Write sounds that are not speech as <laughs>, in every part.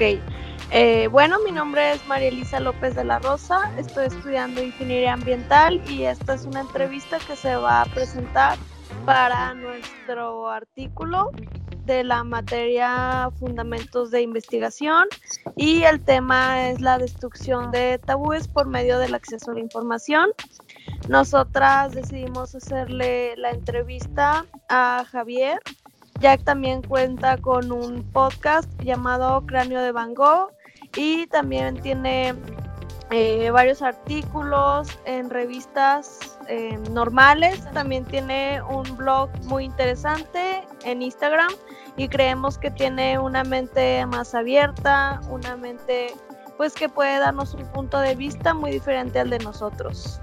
Ok. Eh, bueno, mi nombre es María Elisa López de la Rosa, estoy estudiando ingeniería ambiental y esta es una entrevista que se va a presentar para nuestro artículo de la materia Fundamentos de Investigación y el tema es la destrucción de tabúes por medio del acceso a la información. Nosotras decidimos hacerle la entrevista a Javier. Jack también cuenta con un podcast llamado Cráneo de Van Gogh y también tiene eh, varios artículos en revistas eh, normales. También tiene un blog muy interesante en Instagram y creemos que tiene una mente más abierta, una mente pues que puede darnos un punto de vista muy diferente al de nosotros.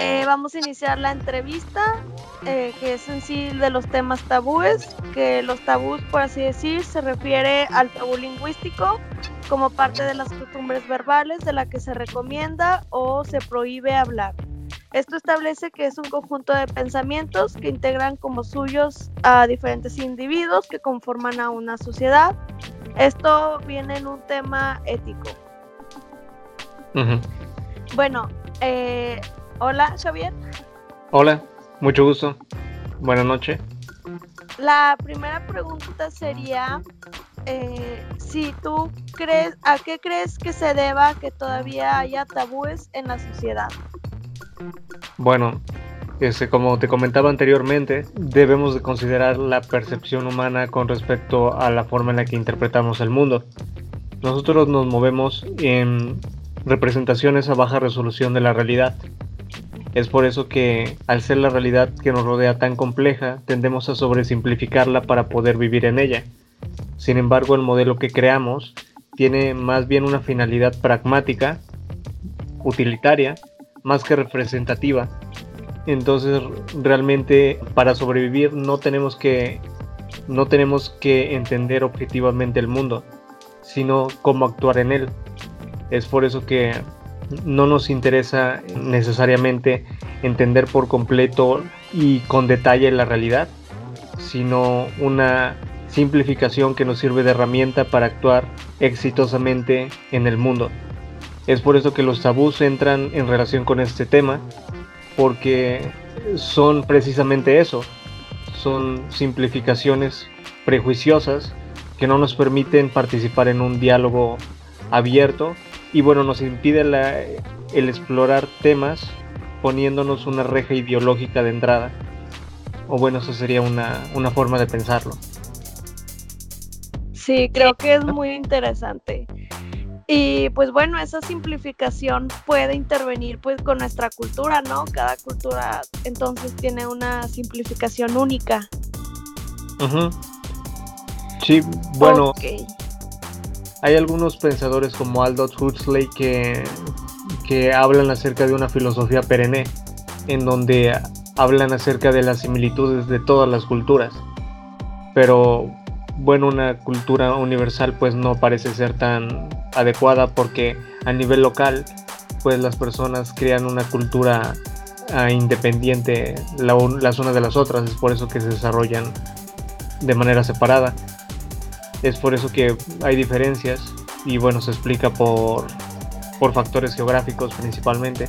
Eh, vamos a iniciar la entrevista, que es en sí de los temas tabúes, que los tabús, por así decir, se refiere al tabú lingüístico, como parte de las costumbres verbales de la que se recomienda o se prohíbe hablar. Esto establece que es un conjunto de pensamientos que integran como suyos a diferentes individuos que conforman a una sociedad. Esto viene en un tema ético. Bueno, eh, hola Javier. Hola, mucho gusto. Buenas noches. La primera pregunta sería, eh, si tú crees, ¿a qué crees que se deba que todavía haya tabúes en la sociedad? Bueno, este, como te comentaba anteriormente, debemos de considerar la percepción humana con respecto a la forma en la que interpretamos el mundo. Nosotros nos movemos en representaciones a baja resolución de la realidad. Es por eso que, al ser la realidad que nos rodea tan compleja, tendemos a sobresimplificarla para poder vivir en ella. Sin embargo, el modelo que creamos tiene más bien una finalidad pragmática, utilitaria, más que representativa. Entonces, realmente para sobrevivir no tenemos que no tenemos que entender objetivamente el mundo, sino cómo actuar en él. Es por eso que no nos interesa necesariamente entender por completo y con detalle la realidad, sino una simplificación que nos sirve de herramienta para actuar exitosamente en el mundo. Es por eso que los tabús entran en relación con este tema, porque son precisamente eso, son simplificaciones prejuiciosas que no nos permiten participar en un diálogo abierto y bueno, nos impide el explorar temas poniéndonos una reja ideológica de entrada. O bueno, eso sería una, una forma de pensarlo. Sí, creo que es muy interesante. Y pues bueno, esa simplificación puede intervenir pues con nuestra cultura, ¿no? Cada cultura entonces tiene una simplificación única. Sí, bueno. Hay algunos pensadores como Aldous Huxley que, que hablan acerca de una filosofía perenne, en donde hablan acerca de las similitudes de todas las culturas. Pero bueno, una cultura universal pues no parece ser tan adecuada porque a nivel local pues las personas crean una cultura ah, independiente las unas de las otras, es por eso que se desarrollan de manera separada. Es por eso que hay diferencias y bueno, se explica por, por factores geográficos principalmente.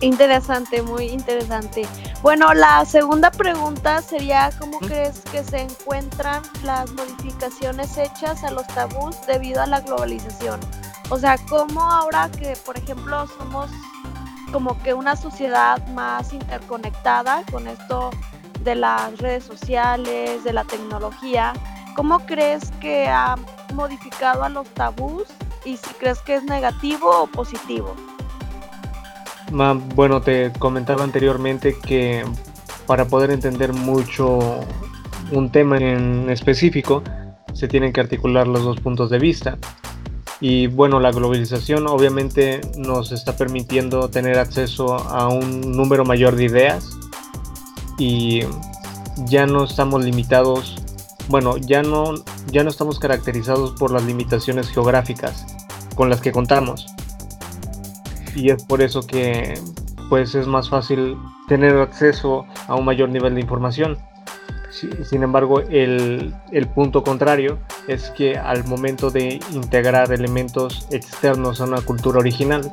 Interesante, muy interesante. Bueno, la segunda pregunta sería, ¿cómo crees que se encuentran las modificaciones hechas a los tabús debido a la globalización? O sea, ¿cómo ahora que, por ejemplo, somos como que una sociedad más interconectada con esto de las redes sociales, de la tecnología, ¿cómo crees que ha modificado a los tabús y si crees que es negativo o positivo? Bueno, te comentaba anteriormente que para poder entender mucho un tema en específico, se tienen que articular los dos puntos de vista. Y bueno, la globalización obviamente nos está permitiendo tener acceso a un número mayor de ideas y ya no estamos limitados, bueno, ya no, ya no estamos caracterizados por las limitaciones geográficas con las que contamos y es por eso que pues es más fácil tener acceso a un mayor nivel de información. Sin embargo, el, el, punto contrario es que al momento de integrar elementos externos a una cultura original,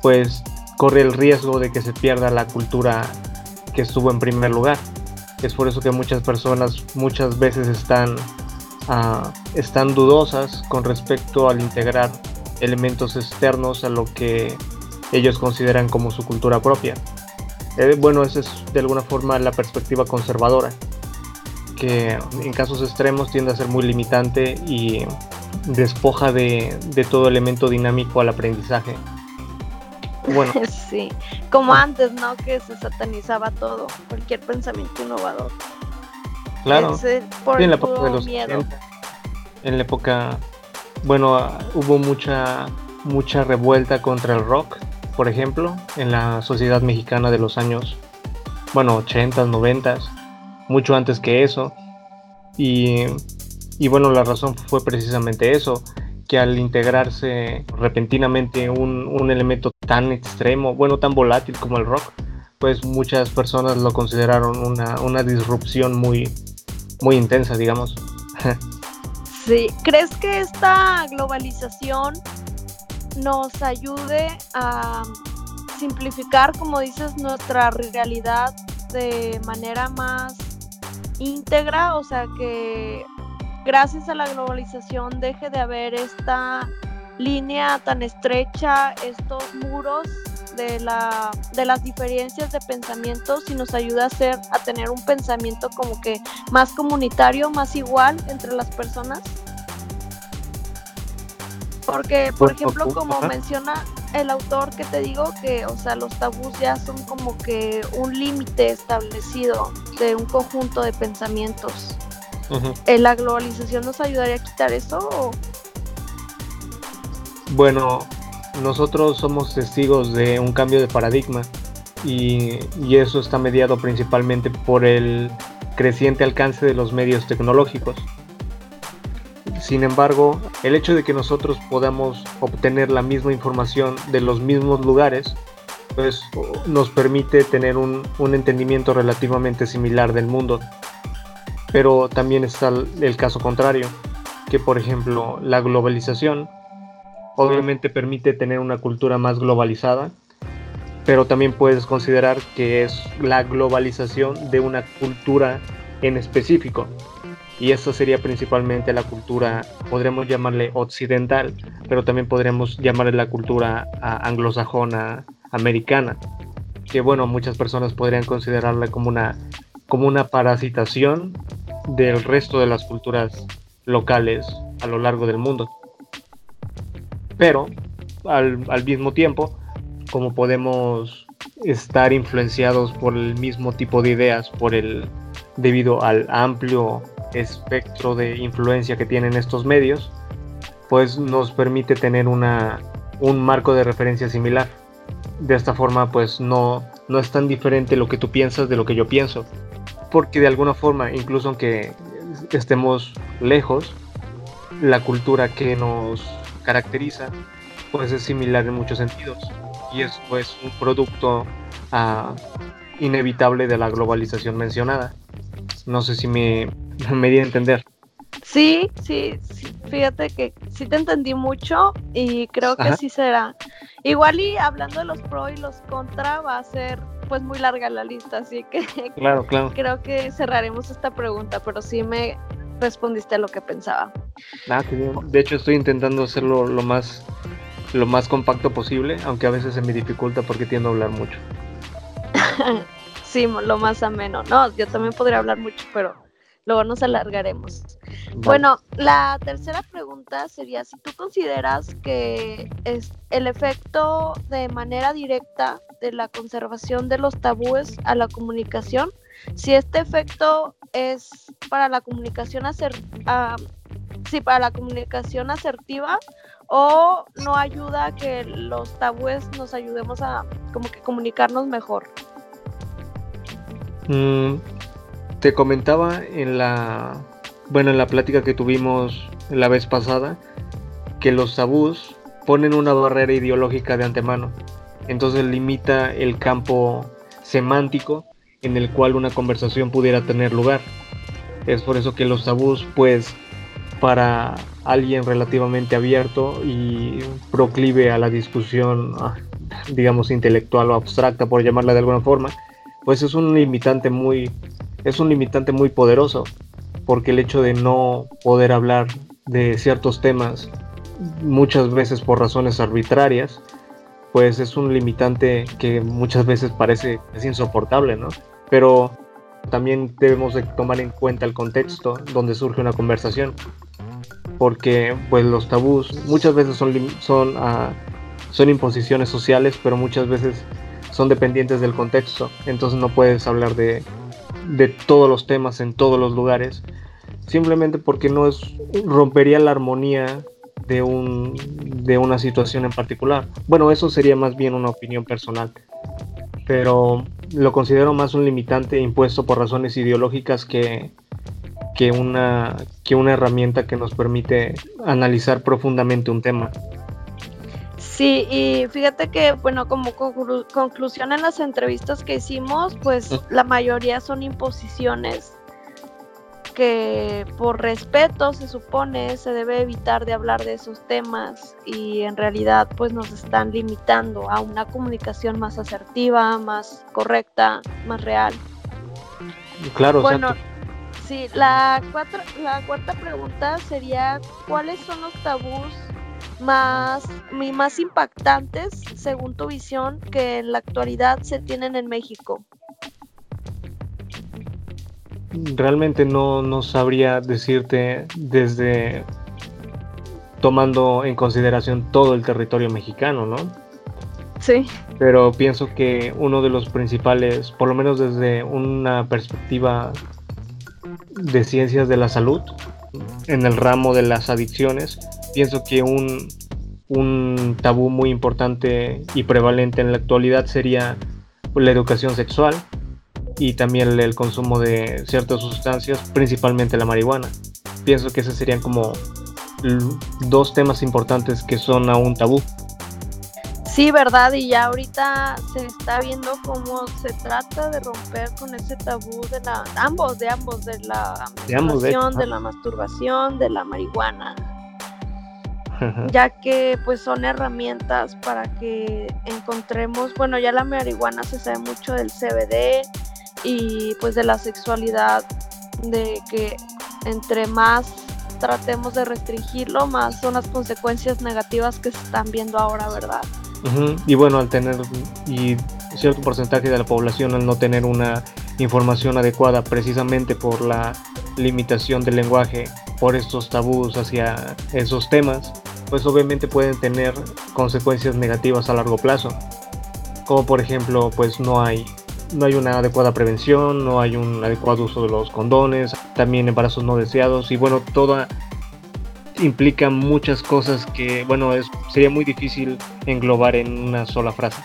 pues corre el riesgo de que se pierda la cultura que estuvo en primer lugar. Es por eso que muchas personas muchas veces están, uh, están dudosas con respecto al integrar elementos externos a lo que ellos consideran como su cultura propia. Eh, bueno, esa es de alguna forma la perspectiva conservadora, que en casos extremos tiende a ser muy limitante y despoja de, de todo elemento dinámico al aprendizaje. Bueno. <laughs> Sí, como antes, ¿no? Que se satanizaba todo, cualquier pensamiento innovador. Claro. en la época de los miedo. en la época, bueno, hubo mucha mucha revuelta contra el rock por ejemplo, en la sociedad mexicana de los años, bueno, 80, 90, mucho antes que eso. Y, y bueno, la razón fue precisamente eso, que al integrarse repentinamente un, un elemento tan extremo, bueno, tan volátil como el rock, pues muchas personas lo consideraron una, una disrupción muy, muy intensa, digamos. <laughs> Sí, ¿crees que esta globalización nos ayude a simplificar, como dices, nuestra realidad de manera más íntegra, o sea que gracias a la globalización deje de haber esta línea tan estrecha, estos muros de, la, de las diferencias de pensamientos y nos ayuda a, hacer, a tener un pensamiento como que más comunitario, más igual entre las personas. Porque, por ejemplo, como menciona el autor que te digo, que, o sea, los tabús ya son como que un límite establecido de un conjunto de pensamientos. ¿En ¿La globalización nos ayudaría a quitar eso? Bueno, nosotros somos testigos de un cambio de paradigma y, y eso está mediado principalmente por el creciente alcance de los medios tecnológicos. Sin embargo, el hecho de que nosotros podamos obtener la misma información de los mismos lugares, pues nos permite tener un, entendimiento relativamente similar del mundo. Pero también está el caso contrario, que por ejemplo la globalización obviamente permite tener una cultura más globalizada, pero también puedes considerar que es la globalización de una cultura en específico. Y esto sería principalmente la cultura, podríamos llamarle occidental, pero también podríamos llamarle la cultura anglosajona americana, que bueno, muchas personas podrían considerarla como una, como una parasitación del resto de las culturas locales a lo largo del mundo. Pero al, al mismo tiempo, como podemos estar influenciados por el mismo tipo de ideas, por el debido al amplio espectro de influencia que tienen estos medios, pues nos permite tener una, un marco de referencia similar. De esta forma, pues no, no es tan diferente lo que tú piensas de lo que yo pienso. Porque de alguna forma, incluso aunque estemos lejos, la cultura que nos caracteriza, pues es similar en muchos sentidos. Y es pues un producto ah, inevitable de la globalización mencionada. No sé si me, <laughs> me di a entender. Sí, sí, fíjate que sí te entendí mucho y creo que sí será. Igual y hablando de los pro y los contra va a ser pues muy larga la lista, así que <laughs> claro, claro. creo que cerraremos esta pregunta, pero sí me respondiste a lo que pensaba. Ah, de hecho estoy intentando hacerlo lo más lo más compacto posible, aunque a veces se me dificulta porque tiendo a hablar mucho. <laughs> sí, lo más ameno. No, yo también podría hablar mucho, pero luego nos alargaremos. Bueno, la tercera pregunta sería si tú consideras que es el efecto de manera directa de la conservación de los tabúes a la comunicación, si este efecto es para la comunicación asertiva, para la comunicación asertiva o no ayuda a que los tabúes nos ayudemos a como que comunicarnos mejor. Mm, te comentaba en la bueno en la plática que tuvimos la vez pasada que los tabús ponen una barrera ideológica de antemano. Entonces limita el campo semántico en el cual una conversación pudiera tener lugar. Es por eso que los tabús, pues, para alguien relativamente abierto y proclive a la discusión, ah, digamos, intelectual o abstracta, por llamarla de alguna forma, pues es un limitante muy, es un limitante muy poderoso, porque el hecho de no poder hablar de ciertos temas, muchas veces por razones arbitrarias, pues es un limitante que muchas veces parece es insoportable, ¿no? Pero también debemos de tomar en cuenta el contexto donde surge una conversación, porque pues los tabús muchas veces son son uh, son imposiciones sociales, pero muchas veces son dependientes del contexto, entonces no puedes hablar de, de todos los temas en todos los lugares, simplemente porque no es rompería la armonía de, un, de una situación en particular. Bueno, eso sería más bien una opinión personal, pero lo considero más un limitante impuesto por razones ideológicas que, que, una, que una herramienta que nos permite analizar profundamente un tema. Sí, y fíjate que, bueno, como conclusión en las entrevistas que hicimos, pues la mayoría son imposiciones que por respeto se supone se debe evitar de hablar de esos temas y en realidad pues nos están limitando a una comunicación más asertiva, más correcta, más real. Claro. Bueno, sí, la, cuatro, la cuarta pregunta sería ¿cuáles son los tabús más, más impactantes según tu visión que en la actualidad se tienen en México? realmente no, no sabría decirte desde tomando en consideración todo el territorio mexicano, ¿no? Sí. Pero pienso que uno de los principales, por lo menos desde una perspectiva de ciencias de la salud, en el ramo de las adicciones, pienso que un, un tabú muy importante y prevalente en la actualidad sería la educación sexual, y también el consumo de ciertas sustancias, principalmente la marihuana. Pienso que esos serían como dos temas importantes que son aún tabú. Sí, verdad, y ya ahorita se está viendo cómo se trata de romper con ese tabú de la ambos, de ambos, de la de, de la masturbación, de la marihuana. Ya que pues son herramientas para que encontremos, bueno, ya la marihuana se sabe mucho del CBD, y pues de la sexualidad, de que entre más tratemos de restringirlo, más son las consecuencias negativas que se están viendo ahora, ¿verdad? Y bueno, al tener y cierto porcentaje de la población al no tener una información adecuada precisamente por la limitación del lenguaje, por estos tabús hacia esos temas, pues obviamente pueden tener consecuencias negativas a largo plazo. Como por ejemplo, pues no hay no hay una adecuada prevención, no hay un adecuado uso de los condones, también embarazos no deseados y bueno, todo implica muchas cosas que, bueno, es, sería muy difícil englobar en una sola frase.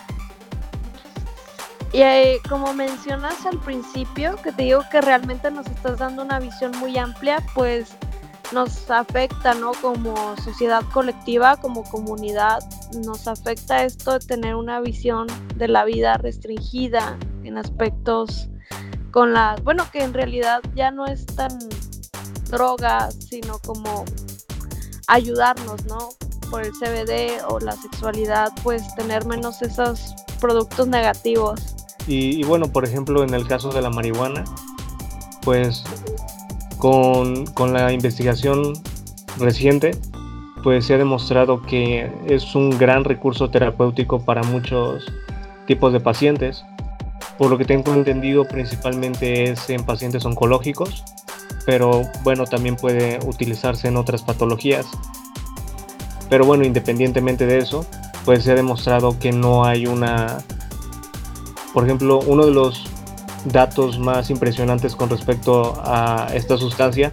Y eh, como mencionas al principio, que te digo que realmente nos estás dando una visión muy amplia, pues nos afecta, ¿no? Como sociedad colectiva, como comunidad, nos afecta esto de tener una visión de la vida restringida en aspectos con la, bueno, que en realidad ya no es tan droga, sino como ayudarnos, ¿no? Por el CBD o la sexualidad, pues tener menos esos productos negativos. Y, y bueno, por ejemplo, en el caso de la marihuana, pues con, con la investigación reciente, pues se ha demostrado que es un gran recurso terapéutico para muchos tipos de pacientes. Por lo que tengo entendido, principalmente es en pacientes oncológicos, pero bueno, también puede utilizarse en otras patologías. Pero bueno, independientemente de eso, pues se ha demostrado que no hay una... Por ejemplo, uno de los datos más impresionantes con respecto a esta sustancia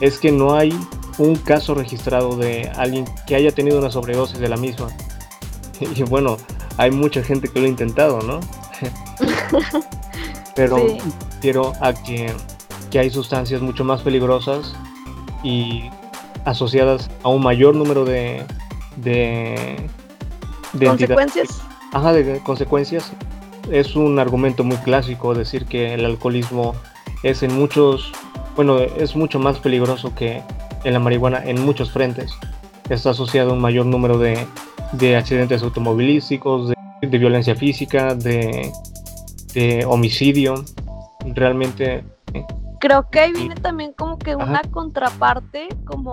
es que no hay un caso registrado de alguien que haya tenido una sobredosis de la misma. <laughs> Y bueno, hay mucha gente que lo ha intentado, ¿no? <laughs> Pero quiero a que, que hay sustancias mucho más peligrosas y asociadas a un mayor número de, de, de consecuencias. Ajá, de consecuencias es un argumento muy clásico decir que el alcoholismo es en muchos bueno, es mucho más peligroso que en la marihuana en muchos frentes. Está asociado a un mayor número de, de accidentes automovilísticos, de, violencia física, de, de, homicidio. Realmente... Eh, Creo que ahí viene también como que una contraparte, como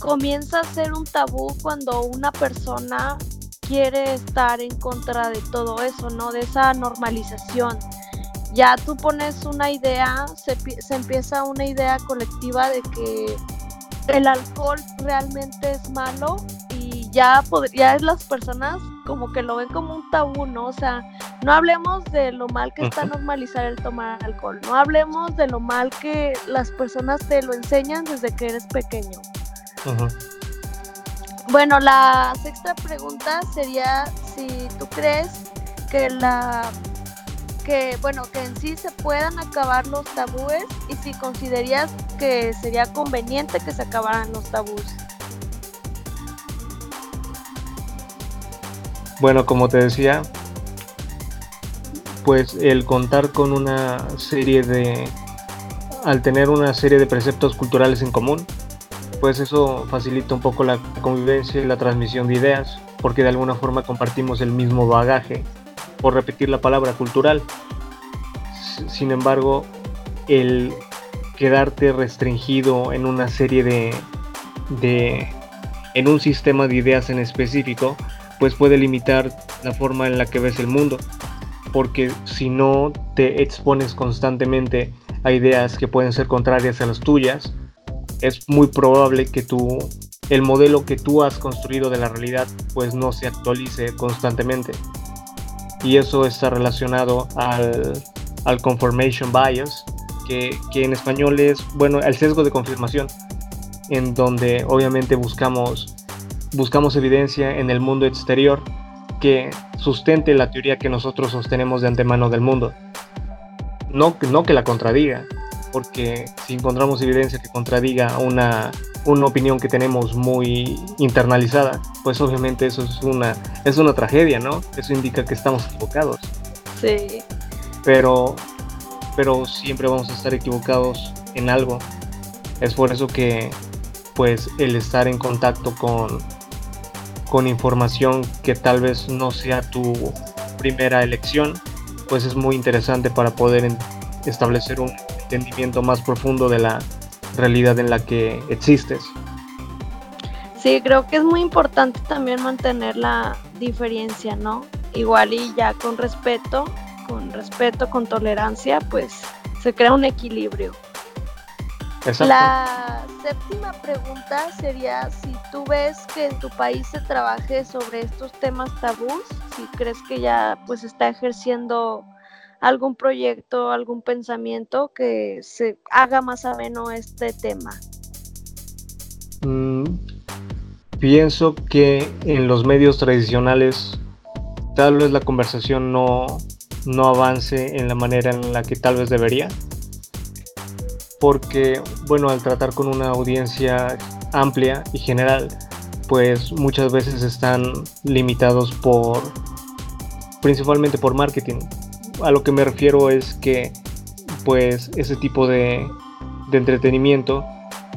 comienza a ser un tabú cuando una persona quiere estar en contra de todo eso, ¿no? De esa normalización. Ya tú pones una idea, se, se empieza una idea colectiva de que el alcohol realmente es malo y ya, ya las personas como que lo ven como un tabú, ¿no? O sea, no hablemos de lo mal que está normalizar el tomar alcohol, no hablemos de lo mal que las personas te lo enseñan desde que eres pequeño. Bueno, la sexta pregunta sería si tú crees que la que bueno que en sí se puedan acabar los tabúes y si considerarías que sería conveniente que se acabaran los tabús. Bueno, como te decía, pues el contar con una serie de al tener una serie de preceptos culturales en común, pues eso facilita un poco la convivencia y la transmisión de ideas, porque de alguna forma compartimos el mismo bagaje, por repetir la palabra cultural. Sin embargo, el quedarte restringido en una serie de, de en un sistema de ideas en específico, pues puede limitar la forma en la que ves el mundo, porque si no te expones constantemente a ideas que pueden ser contrarias a las tuyas, es muy probable que tú, el modelo que tú has construido de la realidad pues no se actualice constantemente. Y eso está relacionado al, al confirmation bias, que, que, en español es, bueno, el sesgo de confirmación, en donde obviamente buscamos, buscamos evidencia en el mundo exterior que sustente la teoría que nosotros sostenemos de antemano del mundo. No, no que la contradiga, porque si encontramos evidencia que contradiga una, una opinión que tenemos muy internalizada, pues obviamente eso es una, es una tragedia, ¿no? Eso indica que estamos equivocados. Sí. Pero, pero siempre vamos a estar equivocados en algo. Es por eso que, pues, el estar en contacto con, con información que tal vez no sea tu primera elección, pues es muy interesante para poder establecer un entendimiento más profundo de la realidad en la que existes. Sí, creo que es muy importante también mantener la diferencia, ¿no? Igual y ya con respeto, con respeto, con tolerancia, pues se crea un equilibrio. Exacto. La séptima pregunta sería si tú ves que en tu país se trabaje sobre estos temas tabús, si crees que ya pues está ejerciendo algún proyecto, algún pensamiento que se haga más ameno este tema? Mm, pienso que en los medios tradicionales tal vez la conversación no, no avance en la manera en la que tal vez debería. Porque, bueno, al tratar con una audiencia amplia y general, pues muchas veces están limitados por, principalmente por marketing a lo que me refiero es que pues ese tipo de, entretenimiento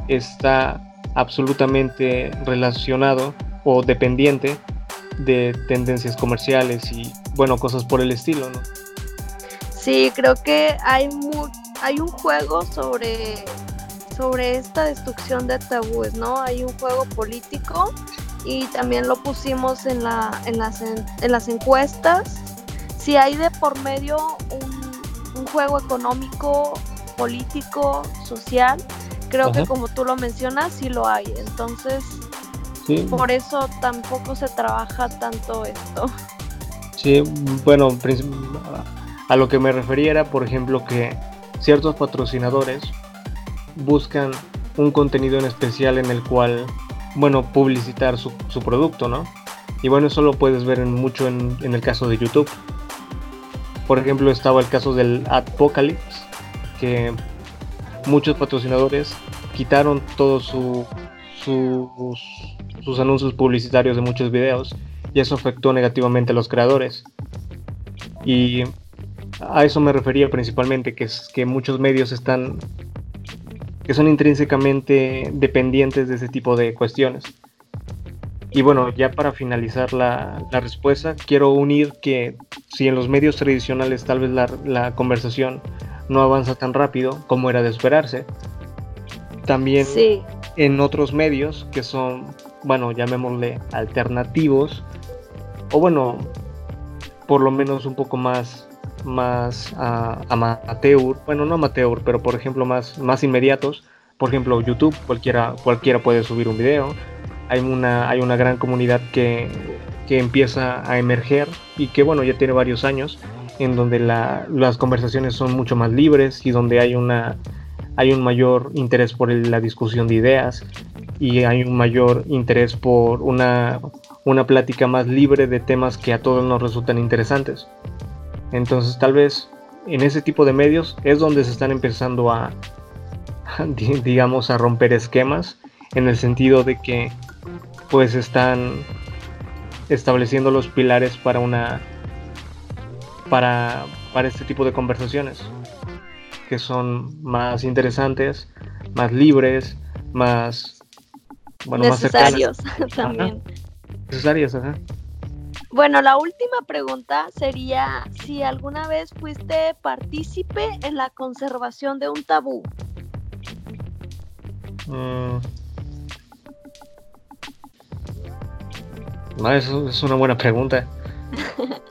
está absolutamente relacionado o dependiente de tendencias comerciales y bueno cosas por el estilo ¿no? sí creo que hay hay un juego sobre sobre esta destrucción de tabúes no hay un juego político y también lo pusimos en la en las en las encuestas si hay de por medio un, juego económico, político, social, creo que como tú lo mencionas, sí lo hay. Entonces, por eso tampoco se trabaja tanto esto. Sí, bueno, a lo que me refería era, por ejemplo, que ciertos patrocinadores buscan un contenido en especial en el cual, bueno, publicitar su, producto, ¿no? Y bueno, eso lo puedes ver en, mucho en, en el caso de YouTube. Por ejemplo, estaba el caso del Apocalypse, que muchos patrocinadores quitaron todos su, sus, anuncios publicitarios de muchos videos y eso afectó negativamente a los creadores. Y a eso me refería principalmente, que es que muchos medios están que son intrínsecamente dependientes de ese tipo de cuestiones. Y bueno, ya para finalizar la, respuesta, quiero unir que si en los medios tradicionales tal vez la, conversación no avanza tan rápido como era de esperarse, también en otros medios que son, bueno, llamémosle alternativos, o bueno, por lo menos un poco más más uh, amateur, bueno, no amateur, pero por ejemplo más, más inmediatos. Por ejemplo, YouTube, cualquiera, cualquiera puede subir un video. Hay una, hay una gran comunidad que, que empieza a emerger y que, bueno, ya tiene varios años, en donde la, las conversaciones son mucho más libres y donde hay, una, hay un mayor interés por la discusión de ideas y hay un mayor interés por una, una plática más libre de temas que a todos nos resultan interesantes. Entonces tal vez en ese tipo de medios es donde se están empezando a, <laughs> digamos, a romper esquemas en el sentido de que pues están estableciendo los pilares para una para, para este tipo de conversaciones que son más interesantes, más libres, más bueno, necesarios <laughs> también. Necesarios, ajá. Bueno, la última pregunta sería si alguna vez fuiste partícipe en la conservación de un tabú. Mm. No, eso es una buena pregunta. <laughs>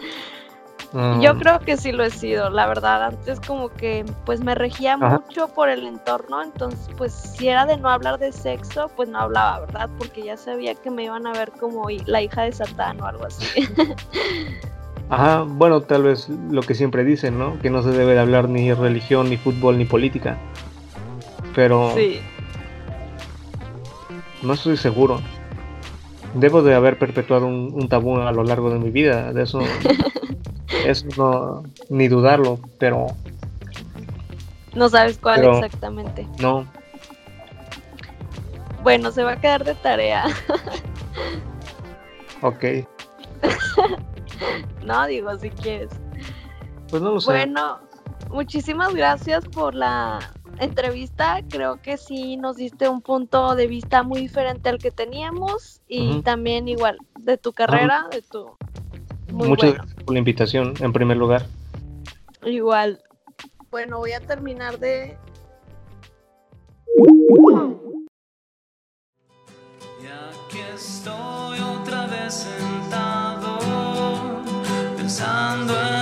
Yo ah. creo que sí lo he sido, la verdad, antes como que pues me regía mucho por el entorno, entonces pues si era de no hablar de sexo, pues no hablaba, ¿verdad? Porque ya sabía que me iban a ver como la hija de Satán o algo así. <laughs> Ajá, bueno, tal vez lo que siempre dicen, ¿no? Que no se debe de hablar ni religión, ni fútbol, ni política. Pero... Sí. No estoy seguro. Debo de haber perpetuado un, un tabú a lo largo de mi vida, de eso... <laughs> Eso no, ni dudarlo, pero... No sabes cuál exactamente. No. Bueno, se va a quedar de tarea. <laughs> ok. <laughs> no, digo, si quieres. Pues no lo sé. Bueno, muchísimas gracias por la entrevista. Creo que sí nos diste un punto de vista muy diferente al que teníamos y también igual de tu carrera, de tu... Muy Muchas gracias por la invitación, en primer lugar. Igual. Bueno, voy a terminar de... Y aquí estoy otra vez sentado pensando en...